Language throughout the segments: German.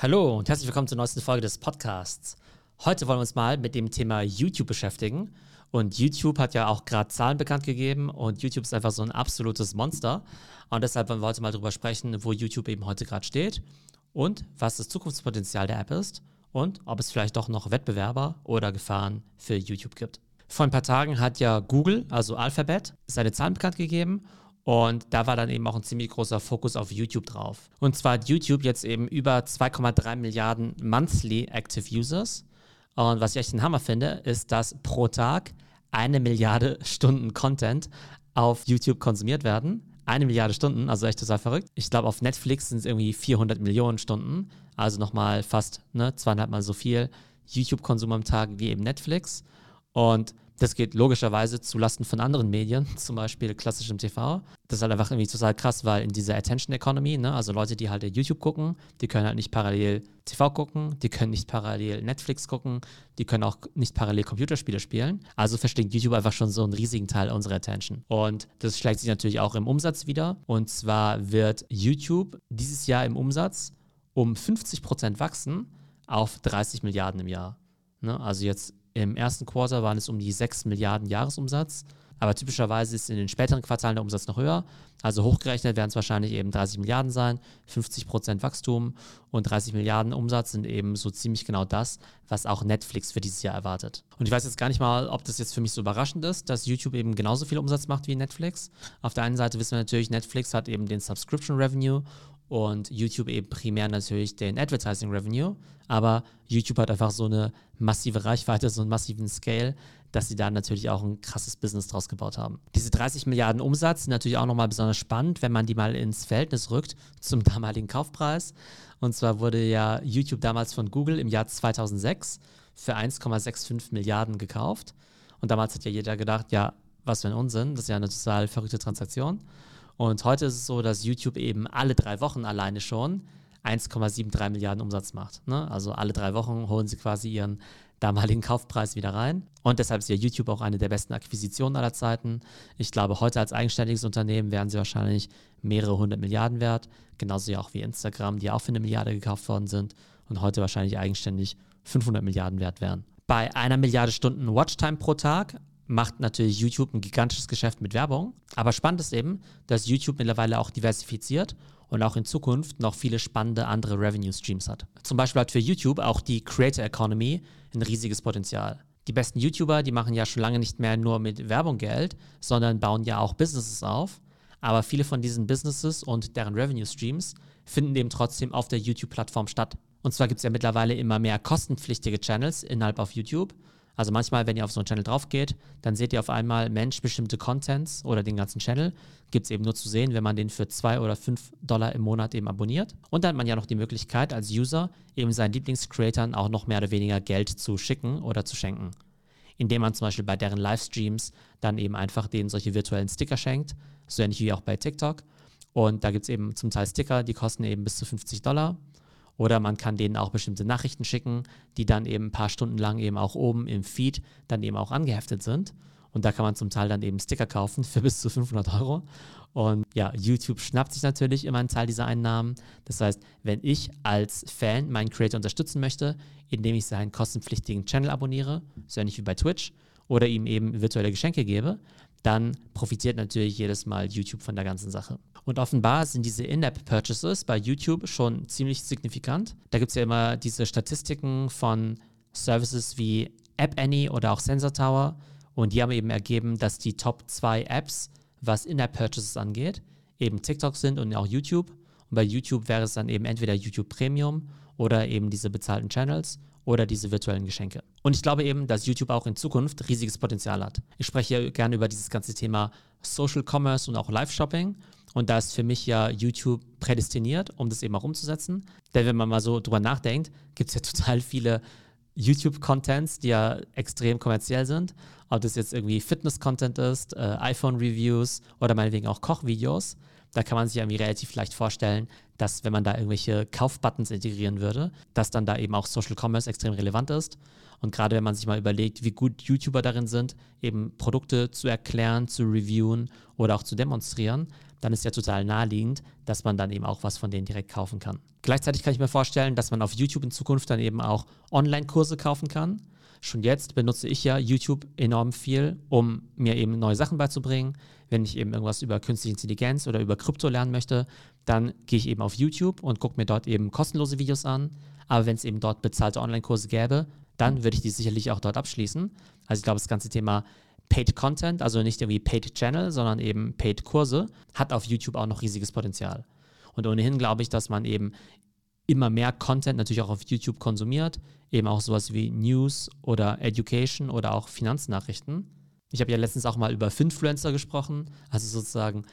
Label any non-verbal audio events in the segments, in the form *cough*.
Hallo und herzlich willkommen zur neuesten Folge des Podcasts. Heute wollen wir uns mal mit dem Thema YouTube beschäftigen. Und YouTube hat ja auch gerade Zahlen bekannt gegeben und YouTube ist einfach so ein absolutes Monster. Und deshalb wollen wir heute mal darüber sprechen, wo YouTube eben heute gerade steht und was das Zukunftspotenzial der App ist und ob es vielleicht doch noch Wettbewerber oder Gefahren für YouTube gibt. Vor ein paar Tagen hat ja Google, also Alphabet, seine Zahlen bekannt gegeben und da war dann eben auch ein ziemlich großer Fokus auf YouTube drauf. Und zwar hat YouTube jetzt eben über 2,3 Milliarden Monthly Active Users. Und was ich echt ein Hammer finde, ist, dass pro Tag eine Milliarde *laughs* Stunden Content auf YouTube konsumiert werden. Eine Milliarde Stunden, also echt total verrückt. Ich glaube, auf Netflix sind es irgendwie 400 Millionen Stunden. Also nochmal fast ne, zweieinhalb Mal so viel YouTube-Konsum am Tag wie eben Netflix. Und das geht logischerweise zulasten von anderen Medien, *laughs* zum Beispiel klassischem TV. Das ist halt einfach irgendwie total krass, weil in dieser Attention Economy, ne, also Leute, die halt YouTube gucken, die können halt nicht parallel TV gucken, die können nicht parallel Netflix gucken, die können auch nicht parallel Computerspiele spielen. Also verschlingt YouTube einfach schon so einen riesigen Teil unserer Attention. Und das schlägt sich natürlich auch im Umsatz wieder. Und zwar wird YouTube dieses Jahr im Umsatz um 50 Prozent wachsen auf 30 Milliarden im Jahr. Ne? Also jetzt im ersten Quarter waren es um die 6 Milliarden Jahresumsatz. Aber typischerweise ist in den späteren Quartalen der Umsatz noch höher. Also hochgerechnet werden es wahrscheinlich eben 30 Milliarden sein, 50 Prozent Wachstum und 30 Milliarden Umsatz sind eben so ziemlich genau das, was auch Netflix für dieses Jahr erwartet. Und ich weiß jetzt gar nicht mal, ob das jetzt für mich so überraschend ist, dass YouTube eben genauso viel Umsatz macht wie Netflix. Auf der einen Seite wissen wir natürlich, Netflix hat eben den Subscription Revenue und YouTube eben primär natürlich den Advertising Revenue. Aber YouTube hat einfach so eine massive Reichweite, so einen massiven Scale, dass sie da natürlich auch ein krasses Business draus gebaut haben. Diese 30 Milliarden Umsatz sind natürlich auch nochmal besonders spannend, wenn man die mal ins Verhältnis rückt zum *laughs* damaligen Kaufpreis. Und zwar wurde ja YouTube damals von Google im Jahr 2006 für 1,65 Milliarden gekauft. Und damals hat ja jeder gedacht, ja, was für ein Unsinn, das ist ja eine total verrückte Transaktion. Und heute ist es so, dass YouTube eben alle drei Wochen alleine schon 1,73 Milliarden Umsatz macht. Ne? Also alle drei Wochen holen sie quasi ihren damaligen Kaufpreis wieder rein. Und deshalb ist ja YouTube auch eine der besten Akquisitionen aller Zeiten. Ich glaube, heute als eigenständiges Unternehmen wären sie wahrscheinlich mehrere hundert Milliarden wert. Genauso ja auch wie Instagram, die auch für eine Milliarde gekauft worden sind und heute wahrscheinlich eigenständig 500 Milliarden wert wären. Bei einer Milliarde Stunden Watchtime pro Tag macht natürlich YouTube ein gigantisches Geschäft mit Werbung. Aber spannend ist eben, dass YouTube mittlerweile auch diversifiziert und auch in Zukunft noch viele spannende andere Revenue Streams hat. Zum Beispiel hat für YouTube auch die Creator Economy ein riesiges Potenzial. Die besten YouTuber, die machen ja schon lange nicht mehr nur mit Werbung Geld, sondern bauen ja auch Businesses auf. Aber viele von diesen Businesses und deren Revenue Streams finden eben trotzdem auf der YouTube-Plattform statt. Und zwar gibt es ja mittlerweile immer mehr kostenpflichtige Channels innerhalb auf YouTube also manchmal, wenn ihr auf so einen Channel drauf geht, dann seht ihr auf einmal, Mensch, bestimmte Contents oder den ganzen Channel gibt es eben nur zu sehen, wenn man den für zwei oder fünf Dollar im Monat eben abonniert. Und dann hat man ja noch die Möglichkeit als User eben seinen Lieblingscreatern auch noch mehr oder weniger Geld zu schicken oder zu schenken. Indem man zum Beispiel bei deren Livestreams dann eben einfach denen solche virtuellen Sticker schenkt, so ähnlich wie auch bei TikTok. Und da gibt es eben zum Teil Sticker, die kosten eben bis zu 50 Dollar. Oder man kann denen auch bestimmte Nachrichten schicken, die dann eben ein paar Stunden lang eben auch oben im Feed dann eben auch angeheftet sind. Und da kann man zum Teil dann eben Sticker kaufen für *laughs* bis zu 500 Euro. Und ja, YouTube schnappt sich natürlich immer einen Teil dieser Einnahmen. Das heißt, wenn ich als Fan meinen Creator unterstützen möchte, indem ich seinen kostenpflichtigen Channel abonniere, so ähnlich wie bei Twitch, oder ihm eben virtuelle Geschenke gebe, dann profitiert natürlich jedes Mal YouTube von der ganzen Sache. Und offenbar sind diese In-App-Purchases bei YouTube schon ziemlich signifikant. Da gibt es ja immer diese Statistiken von Services wie App Annie oder auch Sensor Tower. Und die haben eben ergeben, dass die Top 2 Apps, was In-App-Purchases angeht, eben TikTok sind und auch YouTube. Und bei YouTube wäre es dann eben entweder YouTube Premium oder eben diese bezahlten Channels oder diese virtuellen Geschenke. Und ich glaube eben, dass YouTube auch in Zukunft riesiges Potenzial hat. Ich spreche hier gerne über dieses ganze Thema Social Commerce und auch Live-Shopping. Und da ist für mich ja YouTube prädestiniert, um das eben auch umzusetzen. Denn wenn man mal so drüber nachdenkt, gibt es ja *laughs* total viele YouTube-Contents, die ja extrem kommerziell sind. Ob das jetzt irgendwie Fitness-Content ist, äh, iPhone-Reviews oder meinetwegen auch Kochvideos. Da kann man sich irgendwie relativ leicht vorstellen, dass wenn man da irgendwelche Kaufbuttons integrieren würde, dass dann da eben auch Social Commerce extrem relevant ist. Und gerade wenn man sich mal überlegt, wie gut YouTuber darin sind, eben Produkte zu erklären, zu reviewen oder auch zu demonstrieren, dann ist ja total naheliegend, dass man dann eben auch was von denen direkt kaufen kann. Gleichzeitig kann ich mir vorstellen, dass man auf YouTube in Zukunft dann eben auch Online-Kurse kaufen kann. Schon jetzt benutze ich ja YouTube enorm viel, um mir eben neue Sachen beizubringen. Wenn ich eben irgendwas über künstliche Intelligenz oder über Krypto lernen möchte, dann gehe ich eben auf YouTube und gucke mir dort eben kostenlose Videos an. Aber wenn es eben dort bezahlte Online-Kurse gäbe, dann würde ich die sicherlich auch dort abschließen. Also ich glaube, das ganze Thema Paid Content, also nicht irgendwie Paid Channel, sondern eben Paid Kurse, hat auf YouTube auch noch riesiges Potenzial. Und ohnehin glaube ich, dass man eben immer mehr Content natürlich auch auf YouTube konsumiert, eben auch sowas wie News oder Education oder auch Finanznachrichten. Ich habe ja letztens auch mal über Finfluencer gesprochen, also sozusagen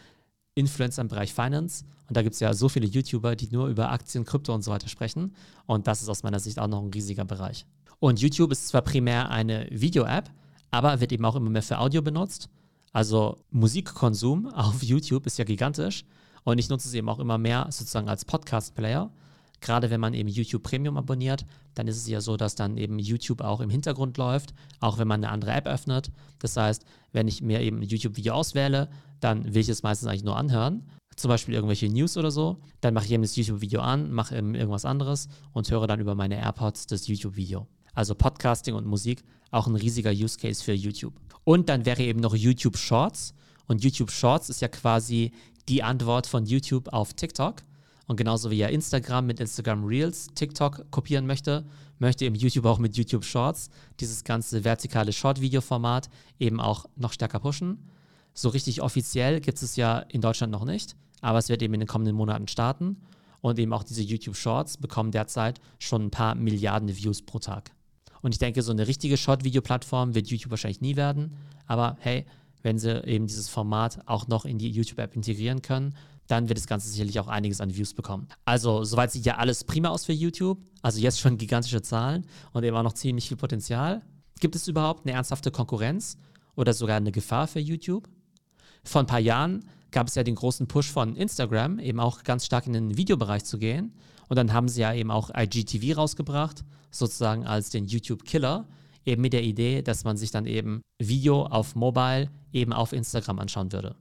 Influencer im Bereich Finance. Und da gibt es ja so viele YouTuber, die nur über Aktien, Krypto und so weiter sprechen. Und das ist aus meiner Sicht auch noch ein riesiger Bereich. Und YouTube ist zwar primär eine Video-App, aber wird eben auch immer mehr für Audio benutzt. Also Musikkonsum *laughs* auf YouTube ist ja gigantisch. Und ich nutze es eben auch immer mehr sozusagen als Podcast-Player. Gerade wenn man eben YouTube Premium abonniert, dann ist es ja so, dass dann eben YouTube auch im Hintergrund läuft, auch wenn man eine andere App öffnet. Das heißt, wenn ich mir eben ein YouTube-Video auswähle, dann will ich es meistens eigentlich nur anhören. Zum Beispiel irgendwelche News oder so. Dann mache ich eben das YouTube-Video an, mache irgendwas anderes und höre dann über meine AirPods das YouTube-Video. Also Podcasting und Musik, auch ein riesiger Use Case für YouTube. Und dann wäre eben noch YouTube Shorts. Und YouTube Shorts ist ja quasi die Antwort von YouTube auf TikTok. Und genauso wie ja Instagram mit Instagram Reels TikTok kopieren möchte, möchte eben YouTube auch mit YouTube Shorts dieses ganze vertikale Short-Video-Format eben auch noch stärker pushen. So richtig offiziell gibt es ja in Deutschland noch nicht, aber es wird eben in den kommenden Monaten starten. Und eben auch diese YouTube Shorts bekommen derzeit schon ein paar Milliarden Views pro Tag. Und ich denke, so eine richtige Short-Video-Plattform wird YouTube wahrscheinlich nie werden. Aber hey, wenn sie eben dieses Format auch noch in die YouTube-App integrieren können, dann wird das Ganze sicherlich auch einiges an Views bekommen. Also, soweit sieht ja alles prima aus für YouTube. Also jetzt schon gigantische Zahlen und eben auch noch ziemlich viel Potenzial. Gibt es überhaupt eine ernsthafte Konkurrenz oder sogar eine Gefahr für YouTube? Vor ein paar Jahren gab es ja den großen Push von Instagram, eben auch ganz stark in den Videobereich zu gehen. Und dann haben sie ja eben auch IGTV rausgebracht, sozusagen als den YouTube-Killer, eben mit der Idee, dass man sich dann eben Video auf Mobile eben auf Instagram anschauen würde.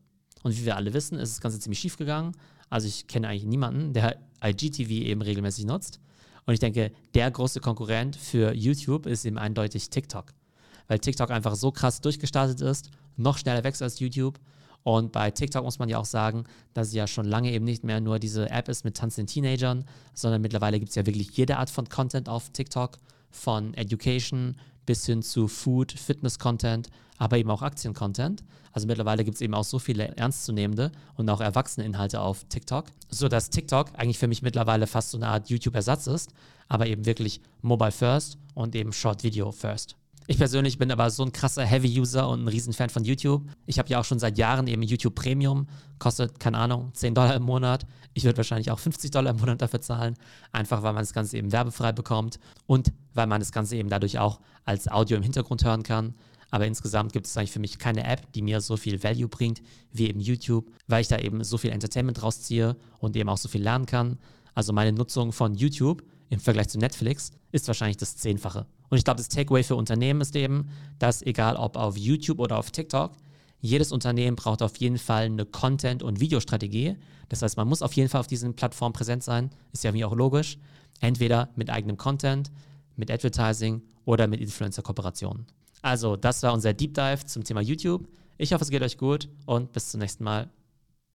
Und wie wir alle wissen, ist das Ganze ziemlich schief gegangen. Also ich kenne eigentlich niemanden, der IGTV eben regelmäßig nutzt. Und ich denke, der große Konkurrent für YouTube ist eben eindeutig TikTok. Weil TikTok einfach so krass durchgestartet ist, noch schneller wächst als YouTube. Und bei TikTok muss man ja auch sagen, dass es ja schon lange eben nicht mehr nur diese App ist mit tanzenden Teenagern, sondern mittlerweile gibt es ja wirklich jede Art von Content auf TikTok, von Education bis hin zu Food, Fitness-Content, aber eben auch Aktien-Content. Also mittlerweile gibt es eben auch so viele ernstzunehmende und auch erwachsene Inhalte auf TikTok, sodass TikTok eigentlich für mich mittlerweile fast so eine Art YouTube-Ersatz ist, aber eben wirklich Mobile First und eben Short Video First. Ich persönlich bin aber so ein krasser Heavy-User und ein Riesenfan von YouTube. Ich habe ja auch schon seit Jahren eben YouTube Premium. Kostet, keine Ahnung, 10 Dollar im Monat. Ich würde wahrscheinlich auch 50 Dollar im Monat dafür zahlen. Einfach weil man das Ganze eben werbefrei bekommt und weil man das Ganze eben dadurch auch als Audio im Hintergrund hören kann. Aber insgesamt gibt es eigentlich für mich keine App, die mir so viel Value bringt wie eben YouTube, weil ich da eben so viel Entertainment rausziehe und eben auch so viel lernen kann. Also meine Nutzung von YouTube im Vergleich zu Netflix ist wahrscheinlich das Zehnfache. Und ich glaube, das Takeaway für Unternehmen ist eben, dass egal ob auf YouTube oder auf TikTok, jedes Unternehmen braucht auf jeden Fall eine Content- und Videostrategie. Das heißt, man muss auf jeden Fall auf diesen Plattformen präsent sein. Ist ja wie auch logisch. Entweder mit eigenem Content, mit Advertising oder mit Influencer-Kooperationen. Also, das war unser Deep Dive zum Thema YouTube. Ich hoffe, es geht euch gut und bis zum nächsten Mal.